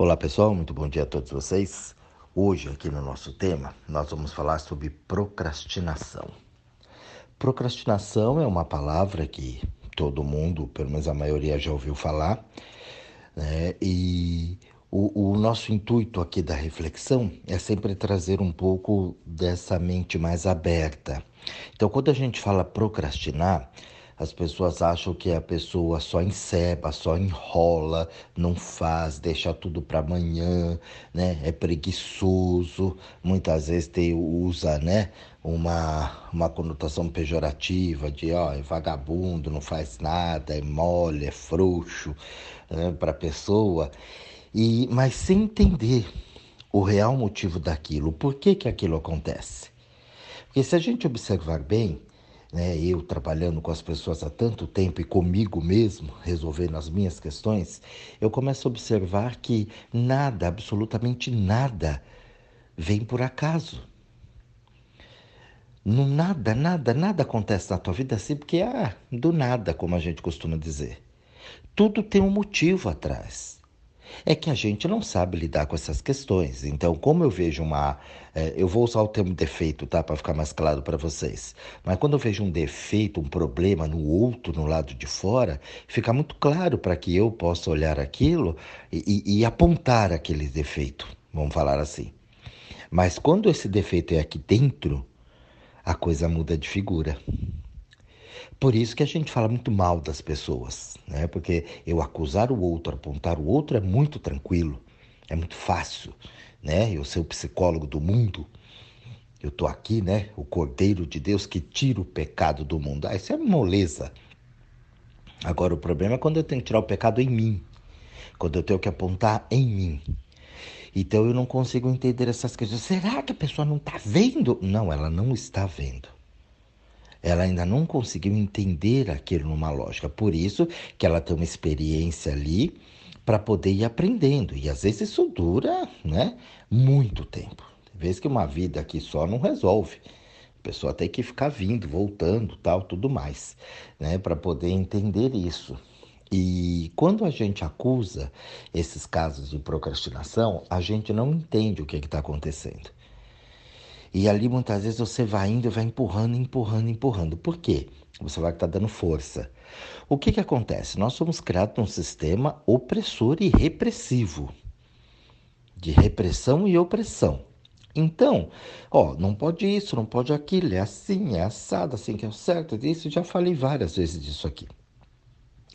Olá pessoal, muito bom dia a todos vocês. Hoje, aqui no nosso tema, nós vamos falar sobre procrastinação. Procrastinação é uma palavra que todo mundo, pelo menos a maioria, já ouviu falar, né? e o, o nosso intuito aqui da reflexão é sempre trazer um pouco dessa mente mais aberta. Então, quando a gente fala procrastinar, as pessoas acham que a pessoa só enceba, só enrola, não faz, deixa tudo para amanhã, né? É preguiçoso, muitas vezes tem, usa, né? Uma, uma conotação pejorativa de, ó, é vagabundo, não faz nada, é mole, é frouxo né? para a pessoa. E, mas sem entender o real motivo daquilo, por que, que aquilo acontece. Porque se a gente observar bem, né, eu trabalhando com as pessoas há tanto tempo e comigo mesmo, resolvendo as minhas questões, eu começo a observar que nada, absolutamente nada, vem por acaso. No nada, nada, nada acontece na tua vida assim porque, ah, do nada, como a gente costuma dizer. Tudo tem um motivo atrás é que a gente não sabe lidar com essas questões. Então, como eu vejo uma. É, eu vou usar o termo defeito, tá? Para ficar mais claro para vocês. Mas quando eu vejo um defeito, um problema no outro, no lado de fora, fica muito claro para que eu possa olhar aquilo e, e, e apontar aquele defeito, vamos falar assim. Mas quando esse defeito é aqui dentro, a coisa muda de figura. Por isso que a gente fala muito mal das pessoas, né? Porque eu acusar o outro, apontar o outro é muito tranquilo, é muito fácil, né? Eu ser o psicólogo do mundo, eu tô aqui, né? O Cordeiro de Deus que tira o pecado do mundo. Ah, isso é moleza. Agora o problema é quando eu tenho que tirar o pecado em mim, quando eu tenho que apontar em mim. Então eu não consigo entender essas questões. Será que a pessoa não está vendo? Não, ela não está vendo ela ainda não conseguiu entender aquilo numa lógica. Por isso que ela tem uma experiência ali para poder ir aprendendo. E às vezes isso dura né, muito tempo. Tem vezes que uma vida aqui só não resolve. A pessoa tem que ficar vindo, voltando, tal, tudo mais, né, para poder entender isso. E quando a gente acusa esses casos de procrastinação, a gente não entende o que está acontecendo. E ali muitas vezes você vai indo, vai empurrando, empurrando, empurrando. Por quê? Você vai estar tá dando força. O que, que acontece? Nós somos criados num sistema opressor e repressivo de repressão e opressão. Então, ó, não pode isso, não pode aquilo, é assim, é assado, assim que é o certo. Isso já falei várias vezes disso aqui.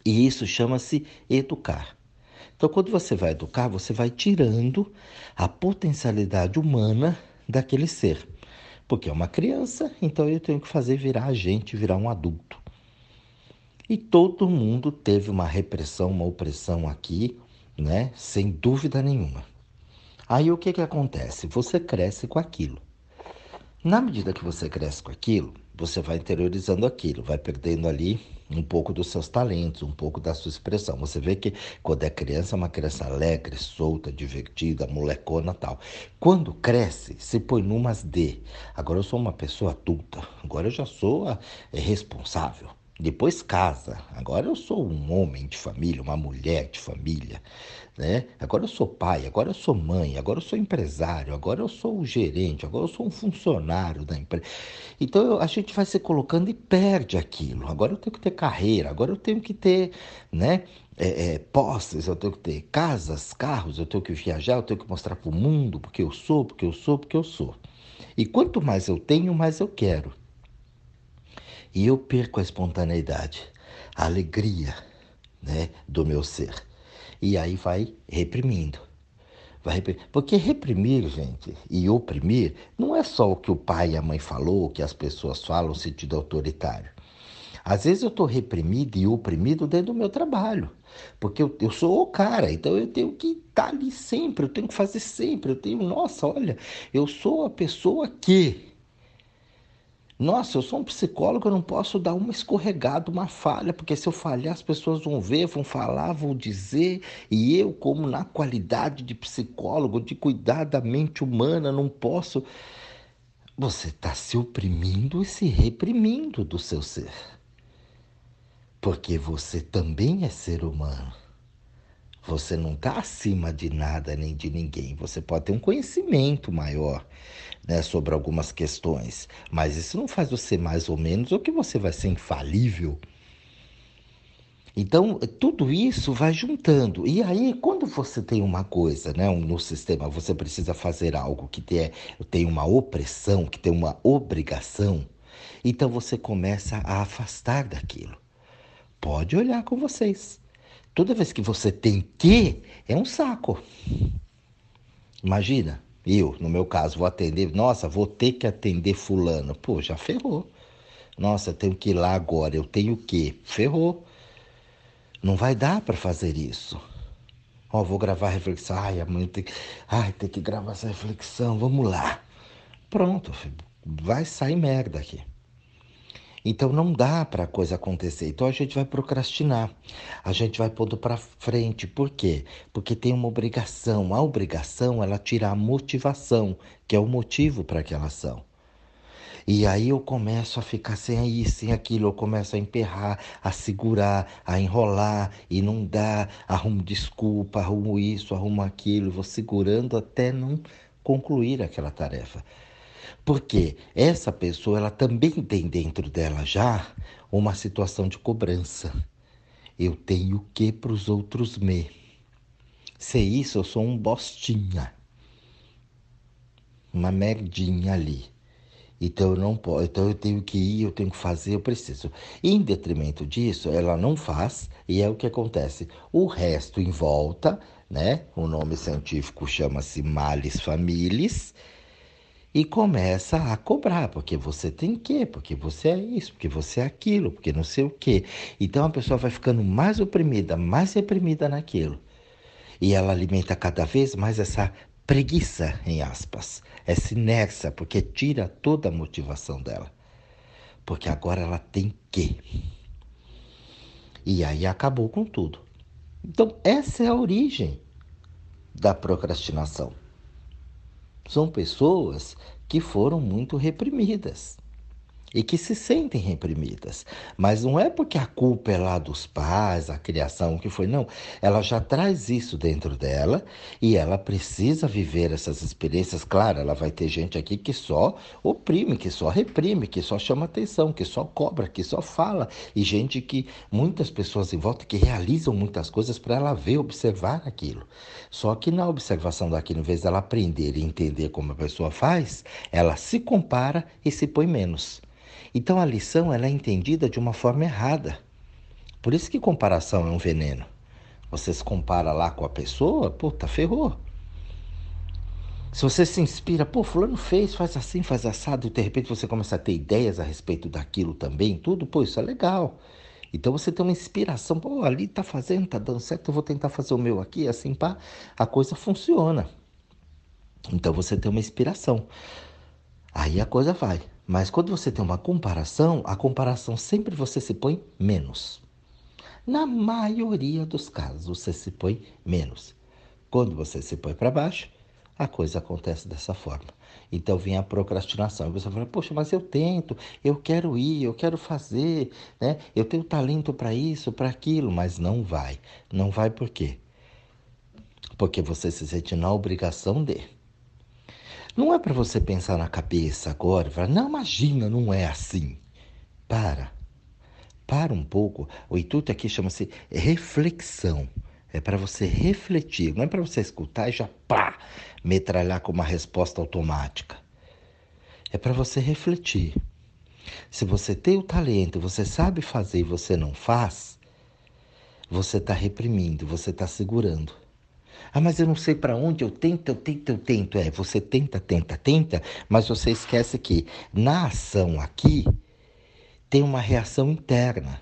E isso chama-se educar. Então, quando você vai educar, você vai tirando a potencialidade humana daquele ser. Porque é uma criança, então eu tenho que fazer virar a gente, virar um adulto. E todo mundo teve uma repressão, uma opressão aqui, né? Sem dúvida nenhuma. Aí o que, que acontece? Você cresce com aquilo. Na medida que você cresce com aquilo, você vai interiorizando aquilo, vai perdendo ali um pouco dos seus talentos, um pouco da sua expressão. Você vê que quando é criança é uma criança alegre, solta, divertida, molecona tal. Quando cresce, se põe numas de. Agora eu sou uma pessoa adulta, agora eu já sou é, responsável. Depois casa. Agora eu sou um homem de família, uma mulher de família, né? Agora eu sou pai, agora eu sou mãe, agora eu sou empresário, agora eu sou o gerente, agora eu sou um funcionário da empresa. Então a gente vai se colocando e perde aquilo. Agora eu tenho que ter carreira, agora eu tenho que ter, né? É, é, posses, eu tenho que ter casas, carros, eu tenho que viajar, eu tenho que mostrar para o mundo porque eu sou, porque eu sou, porque eu sou. E quanto mais eu tenho, mais eu quero. E eu perco a espontaneidade, a alegria né, do meu ser. E aí vai reprimindo. Vai reprimir. Porque reprimir, gente, e oprimir, não é só o que o pai e a mãe falou, o que as pessoas falam no sentido autoritário. Às vezes eu estou reprimido e oprimido dentro do meu trabalho. Porque eu, eu sou o cara, então eu tenho que estar tá ali sempre, eu tenho que fazer sempre. Eu tenho, nossa, olha, eu sou a pessoa que. Nossa, eu sou um psicólogo, eu não posso dar uma escorregada, uma falha, porque se eu falhar, as pessoas vão ver, vão falar, vão dizer, e eu, como na qualidade de psicólogo, de cuidar da mente humana, não posso. Você está se oprimindo e se reprimindo do seu ser. Porque você também é ser humano. Você não está acima de nada nem de ninguém. Você pode ter um conhecimento maior né, sobre algumas questões, mas isso não faz você mais ou menos ou que você vai ser infalível. Então, tudo isso vai juntando. E aí, quando você tem uma coisa né, no sistema, você precisa fazer algo que tem, tem uma opressão, que tem uma obrigação, então você começa a afastar daquilo. Pode olhar com vocês. Toda vez que você tem que, é um saco. Imagina, eu, no meu caso, vou atender, nossa, vou ter que atender fulano. Pô, já ferrou. Nossa, eu tenho que ir lá agora, eu tenho que. Ferrou. Não vai dar para fazer isso. Ó, vou gravar a reflexão. Ai, amanhã tem ai, tem que gravar essa reflexão. Vamos lá. Pronto, vai sair merda aqui. Então não dá para a coisa acontecer. Então a gente vai procrastinar. A gente vai pondo para frente. Por quê? Porque tem uma obrigação. A obrigação ela tira a motivação, que é o motivo para aquela ação. E aí eu começo a ficar sem isso, sem aquilo, eu começo a emperrar, a segurar, a enrolar e não dá, arrumo desculpa, arrumo isso, arrumo aquilo, vou segurando até não concluir aquela tarefa. Porque essa pessoa ela também tem dentro dela já uma situação de cobrança. Eu tenho que para os outros me. Se isso, eu sou um bostinha. Uma merdinha ali. Então eu não posso, então eu tenho que ir, eu tenho que fazer, eu preciso. Em detrimento disso, ela não faz e é o que acontece. O resto em volta, né? O nome científico chama-se males familis e começa a cobrar, porque você tem que, porque você é isso, porque você é aquilo, porque não sei o quê. Então a pessoa vai ficando mais oprimida, mais reprimida naquilo. E ela alimenta cada vez mais essa preguiça, em aspas, essa inércia, porque tira toda a motivação dela. Porque agora ela tem que. E aí acabou com tudo. Então, essa é a origem da procrastinação. São pessoas que foram muito reprimidas e que se sentem reprimidas. Mas não é porque a culpa é lá dos pais, a criação, o que foi, não. Ela já traz isso dentro dela e ela precisa viver essas experiências. Claro, ela vai ter gente aqui que só oprime, que só reprime, que só chama atenção, que só cobra, que só fala. E gente que, muitas pessoas em volta que realizam muitas coisas para ela ver, observar aquilo. Só que na observação daquilo, em vez dela aprender e entender como a pessoa faz, ela se compara e se põe menos. Então a lição ela é entendida de uma forma errada. Por isso que comparação é um veneno. Você se compara lá com a pessoa, puta, ferrou. Se você se inspira, pô, fulano fez, faz assim, faz assado, e de repente você começa a ter ideias a respeito daquilo também, tudo, pô, isso é legal. Então você tem uma inspiração, pô, ali tá fazendo, tá dando certo, eu vou tentar fazer o meu aqui, assim, pá, a coisa funciona. Então você tem uma inspiração. Aí a coisa vai. Mas quando você tem uma comparação, a comparação sempre você se põe menos. Na maioria dos casos, você se põe menos. Quando você se põe para baixo, a coisa acontece dessa forma. Então vem a procrastinação. E você fala, poxa, mas eu tento, eu quero ir, eu quero fazer, né? Eu tenho talento para isso, para aquilo, mas não vai. Não vai por quê? Porque você se sente na obrigação de. Não é para você pensar na cabeça agora e falar, não, imagina, não é assim. Para. Para um pouco. O intuito aqui chama-se reflexão. É para você refletir, não é para você escutar e já pá, metralhar com uma resposta automática. É para você refletir. Se você tem o talento, você sabe fazer e você não faz, você está reprimindo, você está segurando. Ah, mas eu não sei para onde, eu tento, eu tento, eu tento. É, você tenta, tenta, tenta, mas você esquece que na ação aqui tem uma reação interna.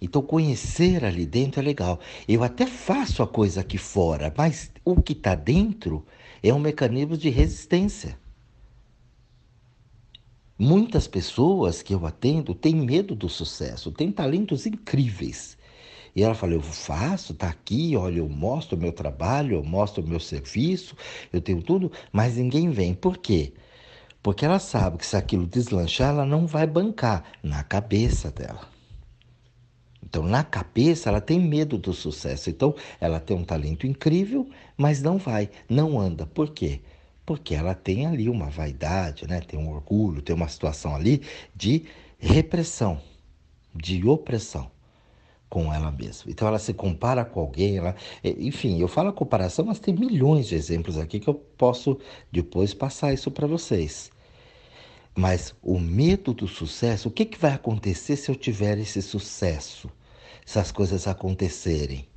Então, conhecer ali dentro é legal. Eu até faço a coisa aqui fora, mas o que está dentro é um mecanismo de resistência. Muitas pessoas que eu atendo têm medo do sucesso, têm talentos incríveis, e ela falou: Eu faço, tá aqui, olha, eu mostro o meu trabalho, eu mostro o meu serviço, eu tenho tudo, mas ninguém vem. Por quê? Porque ela sabe que se aquilo deslanchar, ela não vai bancar na cabeça dela. Então, na cabeça, ela tem medo do sucesso. Então, ela tem um talento incrível, mas não vai, não anda. Por quê? Porque ela tem ali uma vaidade, né? tem um orgulho, tem uma situação ali de repressão, de opressão com ela mesma. Então ela se compara com alguém, ela, enfim, eu falo comparação, mas tem milhões de exemplos aqui que eu posso depois passar isso para vocês. Mas o medo do sucesso, o que, que vai acontecer se eu tiver esse sucesso? Se as coisas acontecerem?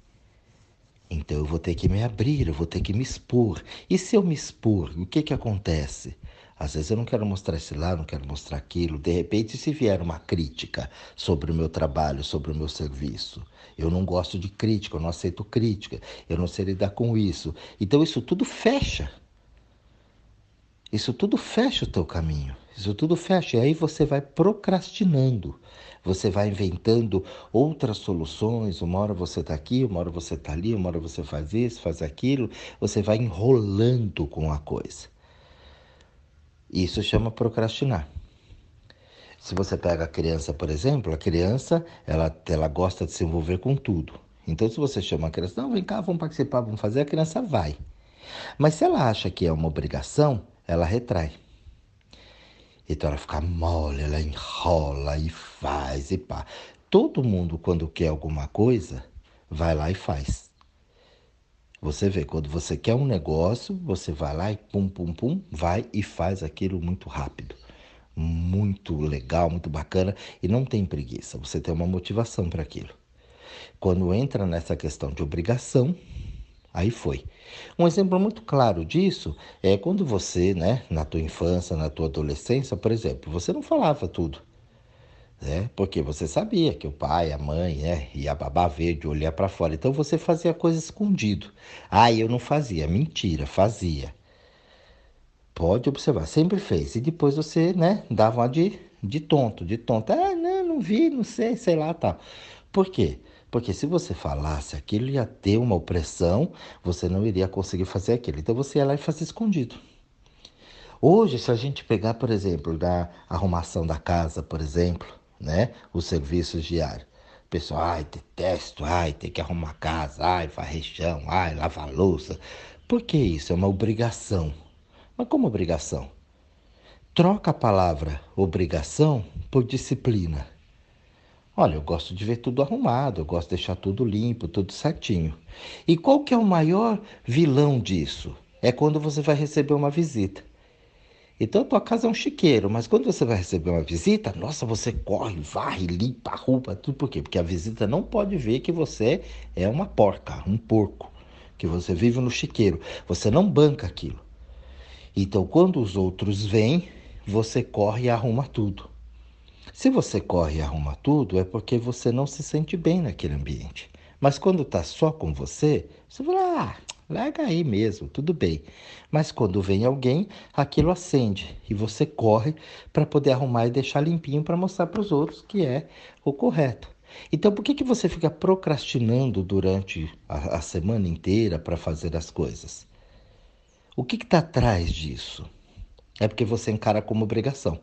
Então eu vou ter que me abrir, eu vou ter que me expor. E se eu me expor, o que, que acontece? Às vezes eu não quero mostrar esse lado, não quero mostrar aquilo. De repente, se vier uma crítica sobre o meu trabalho, sobre o meu serviço, eu não gosto de crítica, eu não aceito crítica, eu não sei lidar com isso. Então isso tudo fecha. Isso tudo fecha o teu caminho. Isso tudo fecha. E aí você vai procrastinando. Você vai inventando outras soluções. Uma hora você está aqui, uma hora você está ali, uma hora você faz isso, faz aquilo. Você vai enrolando com a coisa. Isso chama procrastinar. Se você pega a criança, por exemplo, a criança ela, ela gosta de se envolver com tudo. Então, se você chama a criança, não, vem cá, vamos participar, vamos fazer, a criança vai. Mas se ela acha que é uma obrigação, ela retrai. Então ela fica mole, ela enrola e faz e pá. Todo mundo, quando quer alguma coisa, vai lá e faz. Você vê, quando você quer um negócio, você vai lá e pum, pum, pum, vai e faz aquilo muito rápido. Muito legal, muito bacana e não tem preguiça. Você tem uma motivação para aquilo. Quando entra nessa questão de obrigação, aí foi. Um exemplo muito claro disso é quando você, né, na tua infância, na tua adolescência, por exemplo, você não falava tudo né? Porque você sabia que o pai, a mãe, né, e a babá veio de olhar para fora. Então você fazia coisa escondido. Ah, eu não fazia. Mentira, fazia. Pode observar, sempre fez. E depois você, né, dava uma de, de tonto, de tonto. Ah, não, não vi, não sei, sei lá, tal. Por quê? Porque se você falasse aquilo, ia ter uma opressão, você não iria conseguir fazer aquilo. Então você ia lá e fazia escondido. Hoje, se a gente pegar, por exemplo, da arrumação da casa, por exemplo, né? Os serviços diários. O pessoal, ai, detesto, ai, tem que arrumar casa, ai, varrer chão, ai, lavar louça. Por que isso? É uma obrigação. Mas como obrigação? Troca a palavra obrigação por disciplina. Olha, eu gosto de ver tudo arrumado, eu gosto de deixar tudo limpo, tudo certinho. E qual que é o maior vilão disso? É quando você vai receber uma visita. Então, tua casa é um chiqueiro, mas quando você vai receber uma visita, nossa, você corre, varre, limpa, arruma, tudo por quê? Porque a visita não pode ver que você é uma porca, um porco, que você vive no chiqueiro. Você não banca aquilo. Então, quando os outros vêm, você corre e arruma tudo. Se você corre e arruma tudo, é porque você não se sente bem naquele ambiente. Mas quando está só com você, você fala, ah, Larga aí mesmo, tudo bem. Mas quando vem alguém, aquilo acende e você corre para poder arrumar e deixar limpinho para mostrar para os outros que é o correto. Então, por que, que você fica procrastinando durante a, a semana inteira para fazer as coisas? O que está atrás disso? É porque você encara como obrigação.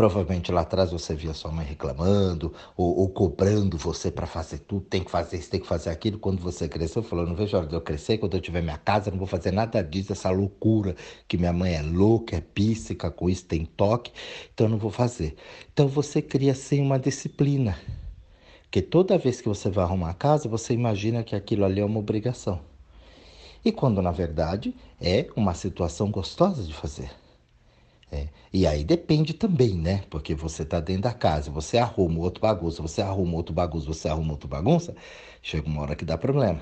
Provavelmente lá atrás você via sua mãe reclamando ou, ou cobrando você para fazer tudo, tem que fazer isso, tem que fazer aquilo. Quando você cresceu, falou: não vejo a hora de eu crescer, quando eu tiver minha casa, não vou fazer nada disso, essa loucura que minha mãe é louca, é píssica, com isso tem toque, então eu não vou fazer. Então você cria assim uma disciplina. Porque toda vez que você vai arrumar a casa, você imagina que aquilo ali é uma obrigação. E quando na verdade é uma situação gostosa de fazer. É. E aí depende também, né? Porque você está dentro da casa, você arruma outro bagunça, você arruma outro bagunça, você arruma outro bagunça, chega uma hora que dá problema.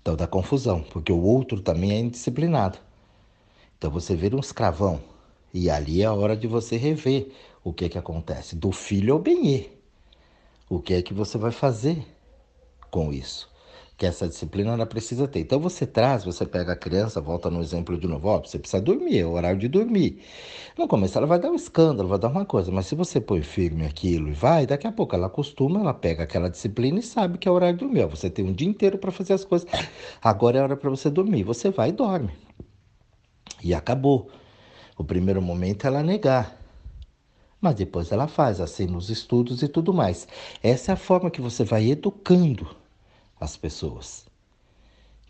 Então dá confusão, porque o outro também é indisciplinado. Então você vira um escravão. E ali é a hora de você rever o que que acontece. Do filho ao benê. O que é que você vai fazer com isso? Que essa disciplina ela precisa ter. Então você traz, você pega a criança, volta no exemplo de novo, ó, você precisa dormir, é o horário de dormir. No começo ela vai dar um escândalo, vai dar uma coisa, mas se você põe firme aquilo e vai, daqui a pouco ela acostuma, ela pega aquela disciplina e sabe que é o horário de dormir. Ó, você tem um dia inteiro para fazer as coisas, agora é hora para você dormir. Você vai e dorme. E acabou. O primeiro momento é ela negar. Mas depois ela faz, assim, nos estudos e tudo mais. Essa é a forma que você vai educando as pessoas.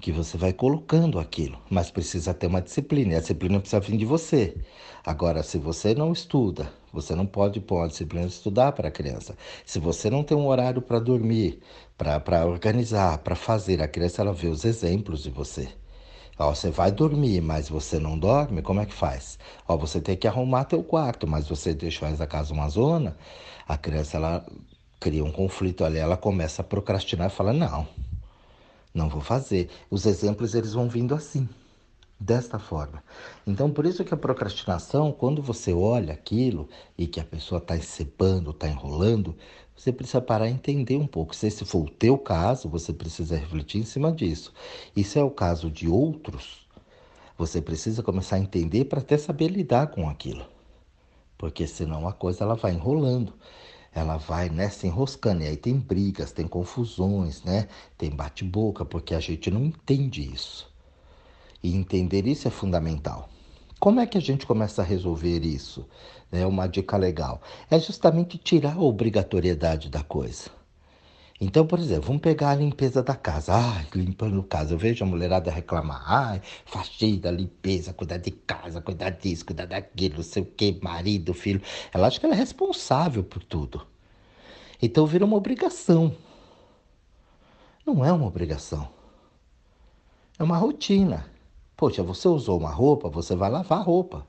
Que você vai colocando aquilo, mas precisa ter uma disciplina, e a disciplina precisa vir de você. Agora, se você não estuda, você não pode pôr uma disciplina de estudar para a criança. Se você não tem um horário para dormir, para organizar, para fazer, a criança ela vê os exemplos de você. Ó, você vai dormir, mas você não dorme, como é que faz? Ó, você tem que arrumar teu quarto, mas você deixa mais da casa uma zona, a criança ela cria um conflito ali, ela começa a procrastinar e fala: "Não. Não vou fazer". Os exemplos eles vão vindo assim, desta forma. Então, por isso que a procrastinação, quando você olha aquilo e que a pessoa está encebando, está enrolando, você precisa parar e entender um pouco. Se esse for o teu caso, você precisa refletir em cima disso. E se é o caso de outros, você precisa começar a entender para até saber lidar com aquilo. Porque senão a coisa ela vai enrolando. Ela vai né, se enroscando. E aí tem brigas, tem confusões, né? tem bate-boca, porque a gente não entende isso. E entender isso é fundamental. Como é que a gente começa a resolver isso? É uma dica legal. É justamente tirar a obrigatoriedade da coisa. Então, por exemplo, vamos pegar a limpeza da casa. Ai, limpando casa. Eu vejo a mulherada reclamar. Ai, faxina, limpeza, cuidar de casa, cuidar disso, cuidar daquilo, não sei o que, marido, filho. Ela acha que ela é responsável por tudo. Então vira uma obrigação. Não é uma obrigação. É uma rotina. Poxa, você usou uma roupa, você vai lavar a roupa.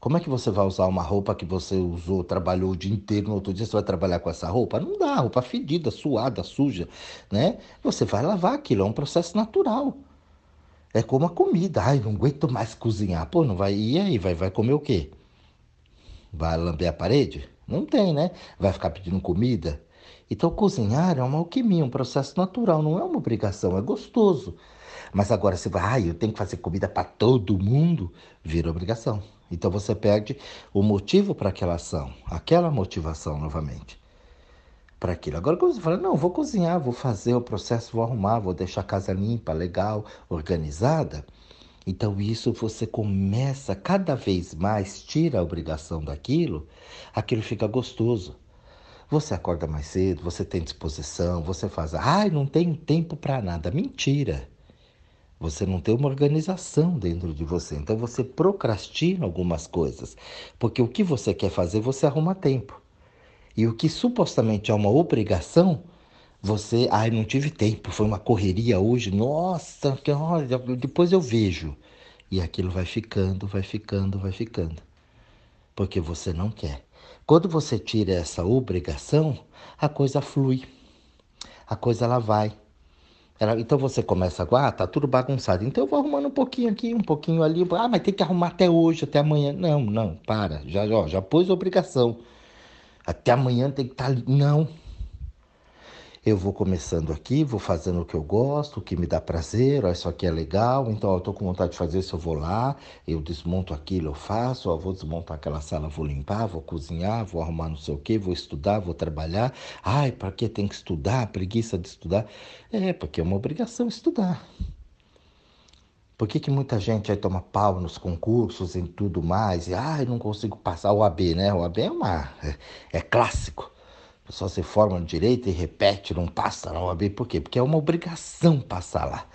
Como é que você vai usar uma roupa que você usou, trabalhou o dia inteiro, no outro dia você vai trabalhar com essa roupa? Não dá, roupa fedida, suada, suja, né? Você vai lavar aquilo, é um processo natural. É como a comida. Ai, não aguento mais cozinhar. Pô, não vai. E aí, vai, vai comer o quê? Vai lamber a parede? Não tem, né? Vai ficar pedindo comida? Então, cozinhar é uma alquimia, um processo natural, não é uma obrigação, é gostoso. Mas agora você vai, ah, eu tenho que fazer comida para todo mundo, vira obrigação. Então você perde o motivo para aquela ação, aquela motivação novamente. Para aquilo. Agora, quando você fala, não, vou cozinhar, vou fazer o processo, vou arrumar, vou deixar a casa limpa, legal, organizada. Então, isso você começa cada vez mais, tira a obrigação daquilo, aquilo fica gostoso. Você acorda mais cedo, você tem disposição, você faz, ai, não tenho tempo para nada. Mentira. Você não tem uma organização dentro de você. Então você procrastina algumas coisas. Porque o que você quer fazer, você arruma tempo. E o que supostamente é uma obrigação, você, ai, não tive tempo, foi uma correria hoje. Nossa, que olha, depois eu vejo. E aquilo vai ficando, vai ficando, vai ficando. Porque você não quer. Quando você tira essa obrigação, a coisa flui. A coisa ela vai. Ela, então você começa agora, ah, tá tudo bagunçado. Então eu vou arrumando um pouquinho aqui, um pouquinho ali. Ah, mas tem que arrumar até hoje, até amanhã. Não, não, para. Já, ó, já pôs obrigação. Até amanhã tem que estar tá ali. Não, eu vou começando aqui, vou fazendo o que eu gosto, o que me dá prazer, ó, isso aqui é legal, então eu tô com vontade de fazer isso, eu vou lá, eu desmonto aquilo, eu faço, ó, vou desmontar aquela sala, vou limpar, vou cozinhar, vou arrumar não sei o que, vou estudar, vou trabalhar. Ai, para que tem que estudar? Preguiça de estudar? É, porque é uma obrigação estudar. Por que, que muita gente aí toma pau nos concursos e tudo mais? E, ai, não consigo passar o AB, né? O AB é uma... é, é clássico pessoa se forma no direito e repete, não passa na OAB. Por quê? Porque é uma obrigação passar lá.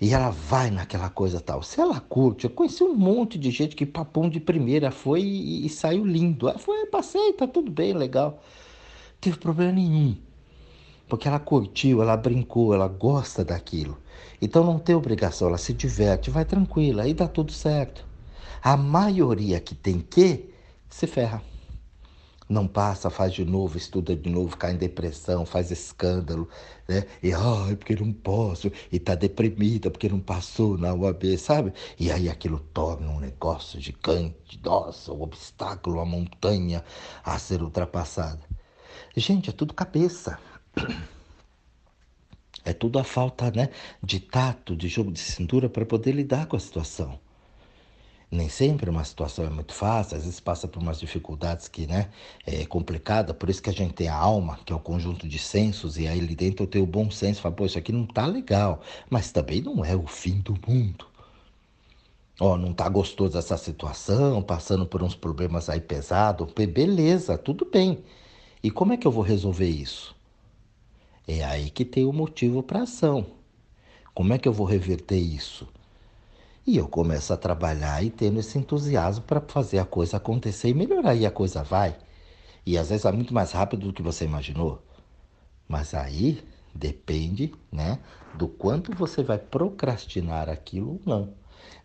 E ela vai naquela coisa tal. Se ela curte, eu conheci um monte de gente que papum de primeira foi e, e saiu lindo. Ela foi, passei, tá tudo bem, legal. Não teve problema nenhum. Porque ela curtiu, ela brincou, ela gosta daquilo. Então não tem obrigação, ela se diverte, vai tranquila, aí dá tudo certo. A maioria que tem que se ferra não passa, faz de novo, estuda de novo, cai em depressão, faz escândalo, né? E ai, porque não posso, e tá deprimida porque não passou na UAB, sabe? E aí aquilo torna um negócio gigante, nossa, um obstáculo, uma montanha a ser ultrapassada. Gente, é tudo cabeça. É tudo a falta né, de tato, de jogo de cintura para poder lidar com a situação nem sempre uma situação é muito fácil, às vezes passa por umas dificuldades que né, é complicada, por isso que a gente tem a alma, que é o conjunto de sensos, e aí ali dentro eu tenho o bom senso, fala, pô, isso aqui não tá legal, mas também não é o fim do mundo. Ó, oh, não tá gostoso essa situação, passando por uns problemas aí pesados. Beleza, tudo bem. E como é que eu vou resolver isso? É aí que tem o motivo para ação. Como é que eu vou reverter isso? E eu começo a trabalhar e tendo esse entusiasmo para fazer a coisa acontecer e melhorar. E a coisa vai. E às vezes é muito mais rápido do que você imaginou. Mas aí depende, né, do quanto você vai procrastinar aquilo ou não.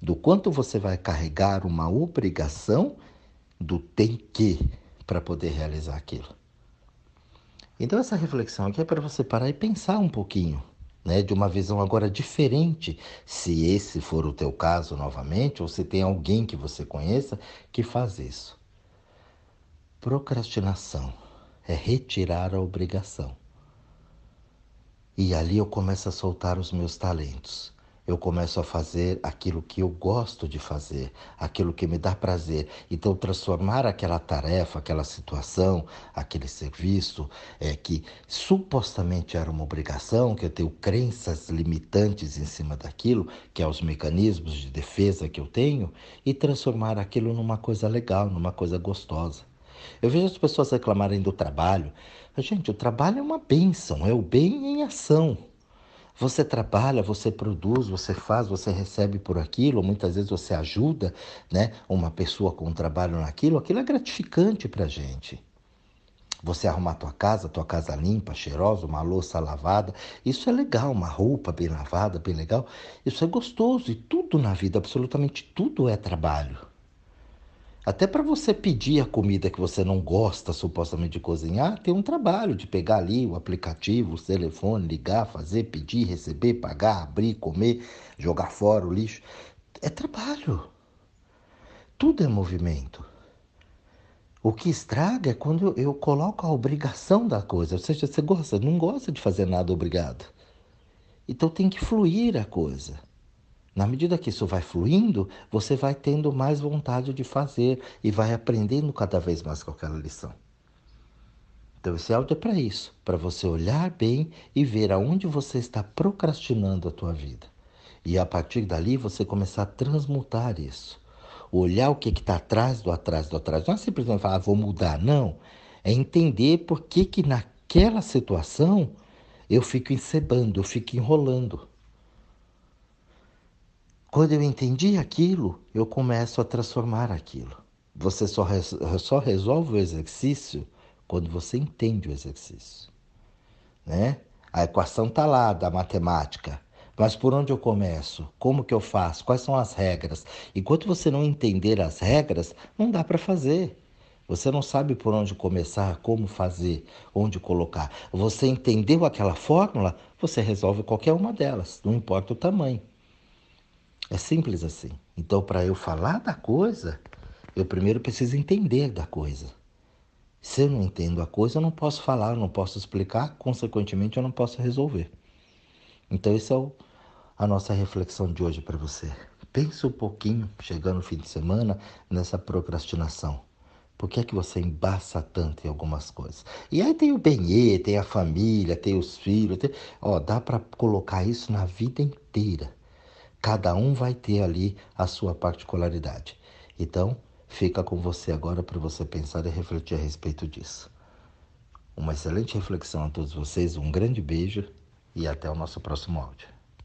Do quanto você vai carregar uma obrigação do tem que para poder realizar aquilo. Então essa reflexão aqui é para você parar e pensar um pouquinho, né, de uma visão agora diferente, se esse for o teu caso novamente, ou se tem alguém que você conheça que faz isso. Procrastinação é retirar a obrigação. E ali eu começo a soltar os meus talentos eu começo a fazer aquilo que eu gosto de fazer, aquilo que me dá prazer. Então, transformar aquela tarefa, aquela situação, aquele serviço é, que supostamente era uma obrigação, que eu tenho crenças limitantes em cima daquilo, que é os mecanismos de defesa que eu tenho, e transformar aquilo numa coisa legal, numa coisa gostosa. Eu vejo as pessoas reclamarem do trabalho. Gente, o trabalho é uma bênção, é o bem em ação. Você trabalha, você produz, você faz, você recebe por aquilo, muitas vezes você ajuda né, uma pessoa com um trabalho naquilo, aquilo é gratificante para a gente. Você arrumar tua casa, tua casa limpa, cheirosa, uma louça lavada, isso é legal, uma roupa bem lavada, bem legal, isso é gostoso e tudo na vida, absolutamente tudo é trabalho. Até para você pedir a comida que você não gosta supostamente de cozinhar, tem um trabalho de pegar ali o aplicativo, o telefone, ligar, fazer, pedir, receber, pagar, abrir, comer, jogar fora o lixo. É trabalho. Tudo é movimento. O que estraga é quando eu, coloco a obrigação da coisa. Ou seja, você gosta, não gosta de fazer nada obrigado. Então tem que fluir a coisa. Na medida que isso vai fluindo, você vai tendo mais vontade de fazer e vai aprendendo cada vez mais com aquela lição. Então, esse áudio é para isso, para você olhar bem e ver aonde você está procrastinando a tua vida. E a partir dali você começar a transmutar isso. Olhar o que está atrás do atrás do atrás. Não é simplesmente falar, ah, vou mudar. Não. É entender por que, que naquela situação eu fico encebando, eu fico enrolando. Quando eu entendi aquilo, eu começo a transformar aquilo. Você só, só resolve o exercício quando você entende o exercício. Né? A equação está lá da matemática. Mas por onde eu começo? Como que eu faço? Quais são as regras? Enquanto você não entender as regras, não dá para fazer. Você não sabe por onde começar, como fazer, onde colocar. Você entendeu aquela fórmula, você resolve qualquer uma delas, não importa o tamanho. É simples assim. Então, para eu falar da coisa, eu primeiro preciso entender da coisa. Se eu não entendo a coisa, eu não posso falar, eu não posso explicar, consequentemente, eu não posso resolver. Então, essa é a nossa reflexão de hoje para você. Pense um pouquinho, chegando no fim de semana, nessa procrastinação. Por que é que você embaça tanto em algumas coisas? E aí tem o benê, tem a família, tem os filhos, tem... Ó, dá para colocar isso na vida inteira. Cada um vai ter ali a sua particularidade. Então, fica com você agora para você pensar e refletir a respeito disso. Uma excelente reflexão a todos vocês, um grande beijo e até o nosso próximo áudio.